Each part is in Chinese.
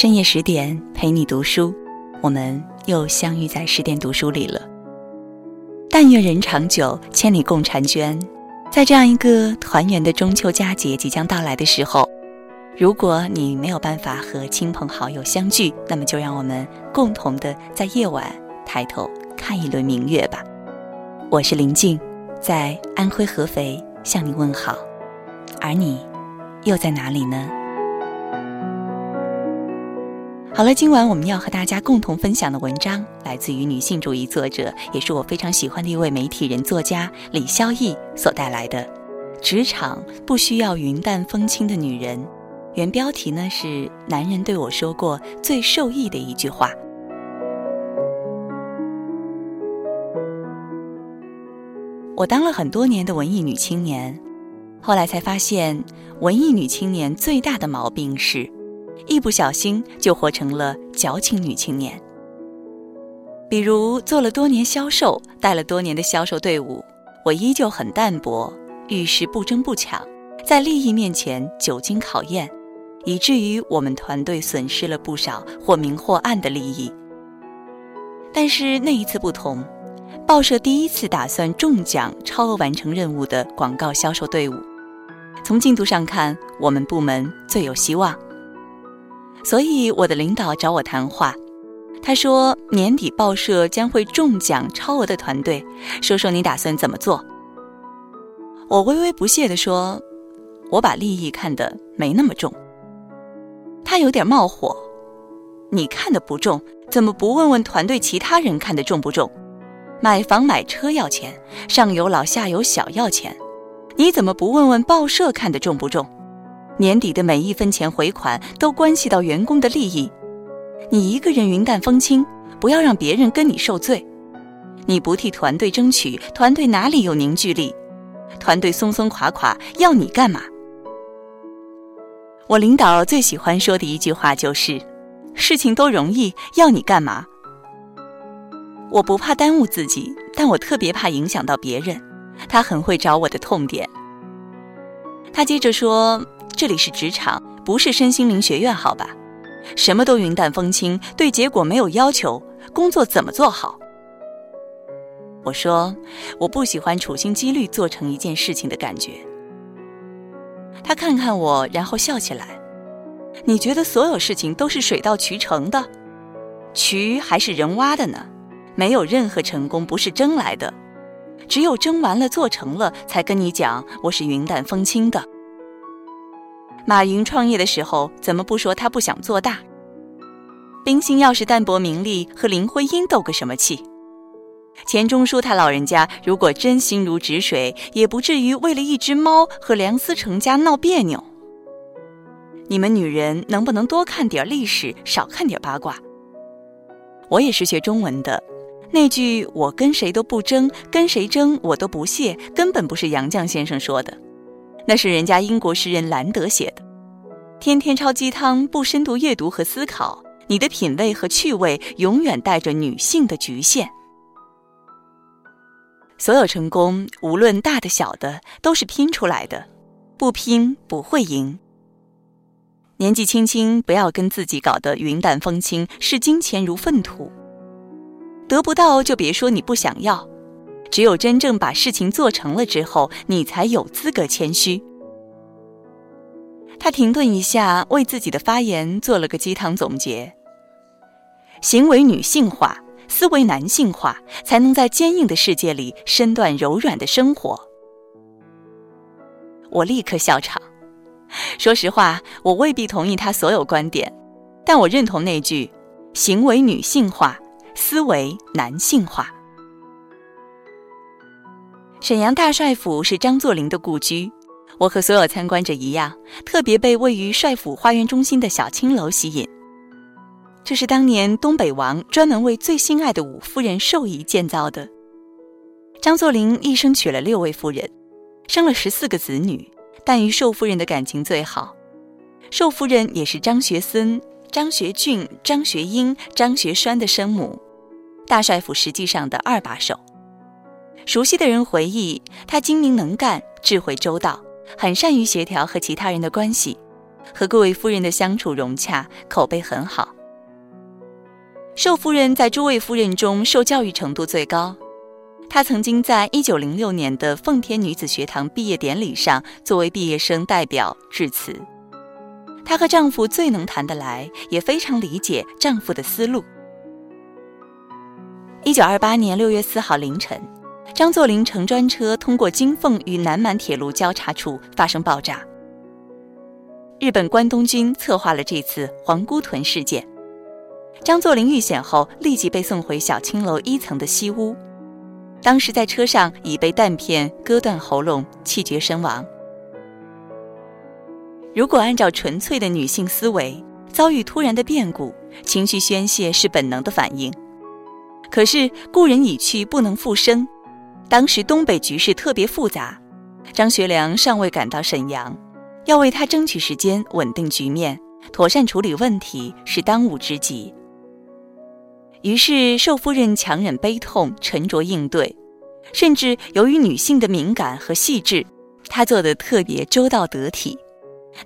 深夜十点陪你读书，我们又相遇在十点读书里了。但愿人长久，千里共婵娟。在这样一个团圆的中秋佳节即将到来的时候，如果你没有办法和亲朋好友相聚，那么就让我们共同的在夜晚抬头看一轮明月吧。我是林静，在安徽合肥向你问好，而你又在哪里呢？好了，今晚我们要和大家共同分享的文章来自于女性主义作者，也是我非常喜欢的一位媒体人作家李肖逸所带来的《职场不需要云淡风轻的女人》。原标题呢是“男人对我说过最受益的一句话”。我当了很多年的文艺女青年，后来才发现，文艺女青年最大的毛病是，一不小心就活成了矫情女青年。比如做了多年销售，带了多年的销售队伍，我依旧很淡泊，遇事不争不抢，在利益面前久经考验，以至于我们团队损失了不少或明或暗的利益。但是那一次不同。报社第一次打算中奖超额完成任务的广告销售队伍，从进度上看，我们部门最有希望。所以我的领导找我谈话，他说年底报社将会中奖超额的团队，说说你打算怎么做。我微微不屑地说，我把利益看得没那么重。他有点冒火，你看得不重，怎么不问问团队其他人看得重不重？买房买车要钱，上有老下有小要钱，你怎么不问问报社看得重不重？年底的每一分钱回款都关系到员工的利益，你一个人云淡风轻，不要让别人跟你受罪。你不替团队争取，团队哪里有凝聚力？团队松松垮垮，要你干嘛？我领导最喜欢说的一句话就是：“事情都容易，要你干嘛？”我不怕耽误自己，但我特别怕影响到别人。他很会找我的痛点。他接着说：“这里是职场，不是身心灵学院，好吧？什么都云淡风轻，对结果没有要求，工作怎么做好？”我说：“我不喜欢处心积虑做成一件事情的感觉。”他看看我，然后笑起来：“你觉得所有事情都是水到渠成的？渠还是人挖的呢？”没有任何成功不是争来的，只有争完了做成了，才跟你讲我是云淡风轻的。马云创业的时候，怎么不说他不想做大？冰心要是淡泊名利，和林徽因斗个什么气？钱钟书他老人家如果真心如止水，也不至于为了一只猫和梁思成家闹别扭。你们女人能不能多看点历史，少看点八卦？我也是学中文的。那句“我跟谁都不争，跟谁争我都不屑”，根本不是杨绛先生说的，那是人家英国诗人兰德写的。天天抄鸡汤，不深度阅读和思考，你的品味和趣味永远带着女性的局限。所有成功，无论大的小的，都是拼出来的，不拼不会赢。年纪轻轻，不要跟自己搞得云淡风轻，视金钱如粪土。得不到就别说你不想要，只有真正把事情做成了之后，你才有资格谦虚。他停顿一下，为自己的发言做了个鸡汤总结：行为女性化，思维男性化，才能在坚硬的世界里身段柔软的生活。我立刻笑场。说实话，我未必同意他所有观点，但我认同那句：行为女性化。思维男性化。沈阳大帅府是张作霖的故居，我和所有参观者一样，特别被位于帅府花园中心的小青楼吸引。这是当年东北王专门为最心爱的五夫人寿仪建造的。张作霖一生娶了六位夫人，生了十四个子女，但与寿夫人的感情最好。寿夫人也是张学森、张学俊、张学英、张学栓的生母。大帅府实际上的二把手，熟悉的人回忆，他精明能干，智慧周到，很善于协调和其他人的关系，和各位夫人的相处融洽，口碑很好。寿夫人在诸位夫人中受教育程度最高，她曾经在一九零六年的奉天女子学堂毕业典礼上作为毕业生代表致辞。她和丈夫最能谈得来，也非常理解丈夫的思路。一九二八年六月四号凌晨，张作霖乘专车通过金凤与南满铁路交叉处发生爆炸。日本关东军策划了这次皇姑屯事件。张作霖遇险后，立即被送回小青楼一层的西屋。当时在车上已被弹片割断喉咙，气绝身亡。如果按照纯粹的女性思维，遭遇突然的变故，情绪宣泄是本能的反应。可是故人已去，不能复生。当时东北局势特别复杂，张学良尚未赶到沈阳，要为他争取时间，稳定局面，妥善处理问题是当务之急。于是寿夫人强忍悲痛，沉着应对，甚至由于女性的敏感和细致，她做得特别周到得体。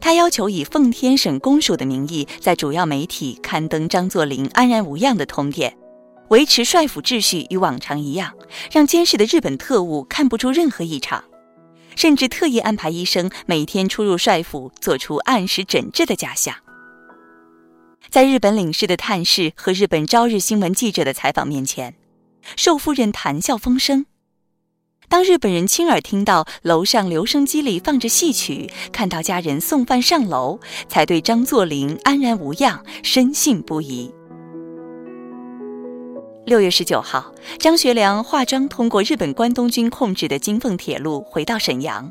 她要求以奉天省公署的名义，在主要媒体刊登张作霖安然无恙的通电，维持帅府秩序与往常一样，让监视的日本特务看不出任何异常，甚至特意安排医生每天出入帅府，做出按时诊治的假象。在日本领事的探视和日本朝日新闻记者的采访面前，寿夫人谈笑风生。当日本人亲耳听到楼上留声机里放着戏曲，看到家人送饭上楼，才对张作霖安然无恙深信不疑。六月十九号，张学良化妆通过日本关东军控制的金凤铁路回到沈阳。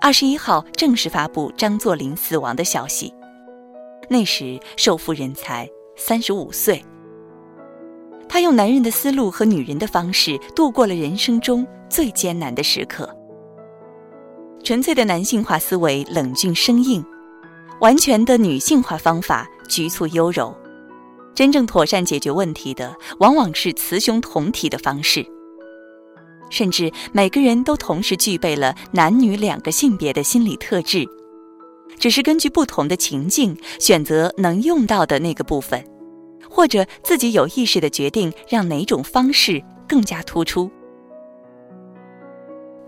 二十一号正式发布张作霖死亡的消息。那时，寿夫人才三十五岁。他用男人的思路和女人的方式度过了人生中最艰难的时刻。纯粹的男性化思维冷峻生硬，完全的女性化方法局促优柔。真正妥善解决问题的，往往是雌雄同体的方式。甚至每个人都同时具备了男女两个性别的心理特质。只是根据不同的情境选择能用到的那个部分，或者自己有意识的决定让哪种方式更加突出。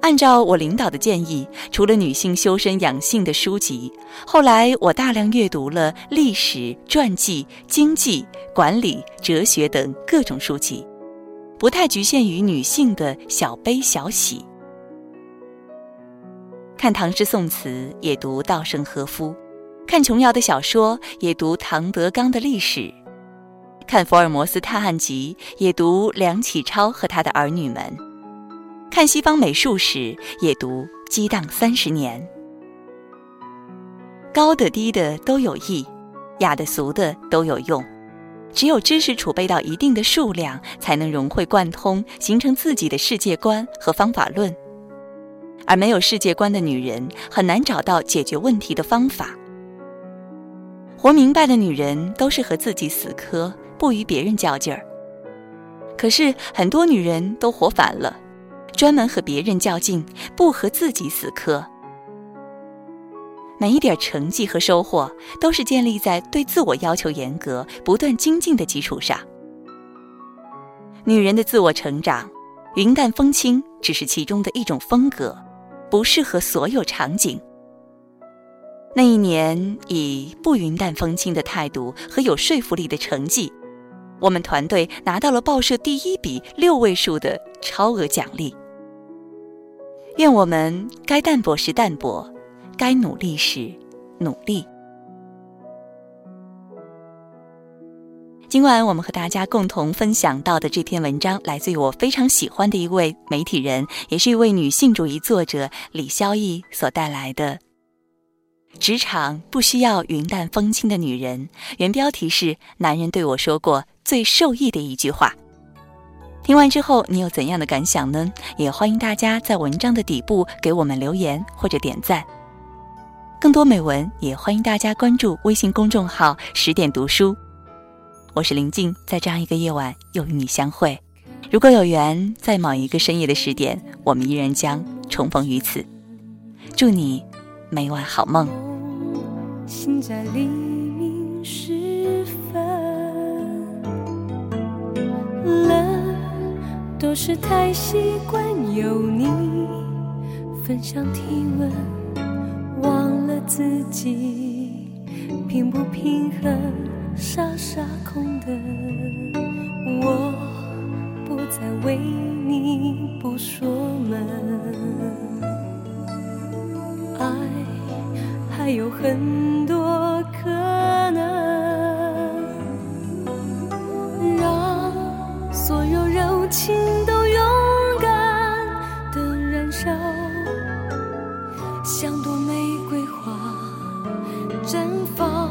按照我领导的建议，除了女性修身养性的书籍，后来我大量阅读了历史、传记、经济、管理、哲学等各种书籍，不太局限于女性的小悲小喜。看唐诗宋词，也读稻盛和夫；看琼瑶的小说，也读唐德刚的历史；看福尔摩斯探案集，也读梁启超和他的儿女们；看西方美术史，也读《激荡三十年》。高的低的都有益，雅的俗的都有用。只有知识储备到一定的数量，才能融会贯通，形成自己的世界观和方法论。而没有世界观的女人很难找到解决问题的方法。活明白的女人都是和自己死磕，不与别人较劲儿。可是很多女人都活反了，专门和别人较劲，不和自己死磕。每一点成绩和收获都是建立在对自我要求严格、不断精进的基础上。女人的自我成长，云淡风轻只是其中的一种风格。不适合所有场景。那一年，以不云淡风轻的态度和有说服力的成绩，我们团队拿到了报社第一笔六位数的超额奖励。愿我们该淡泊时淡泊，该努力时努力。今晚我们和大家共同分享到的这篇文章，来自于我非常喜欢的一位媒体人，也是一位女性主义作者李潇逸所带来的《职场不需要云淡风轻的女人》。原标题是“男人对我说过最受益的一句话”。听完之后，你有怎样的感想呢？也欢迎大家在文章的底部给我们留言或者点赞。更多美文，也欢迎大家关注微信公众号“十点读书”。我是林静，在这样一个夜晚又与你相会。如果有缘，在某一个深夜的十点，我们依然将重逢于此。祝你每晚好梦。心在黎明时分，都是太习惯有你分享体温，忘了自己平不平衡，傻傻空等。我不再为你不锁门。爱还有很像朵玫瑰花绽放。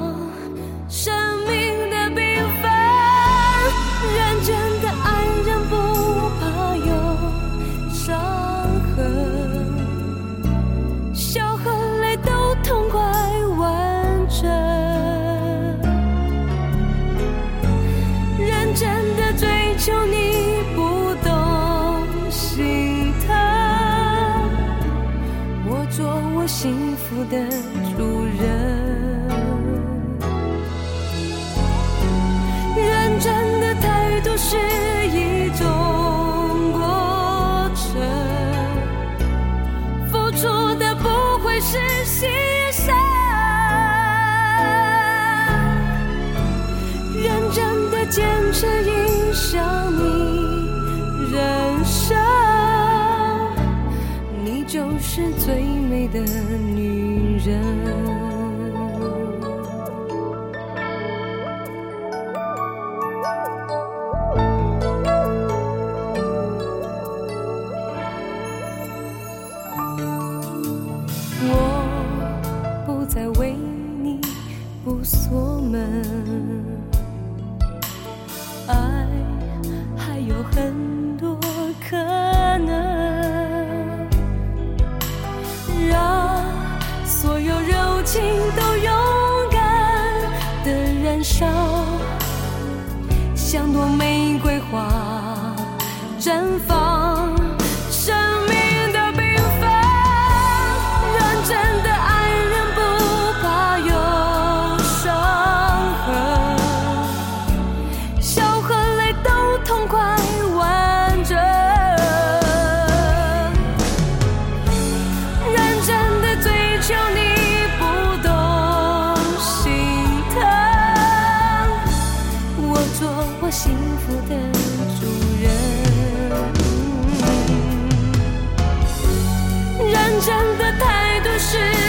坚持影响你人生，你就是最美的女。人，真的太多事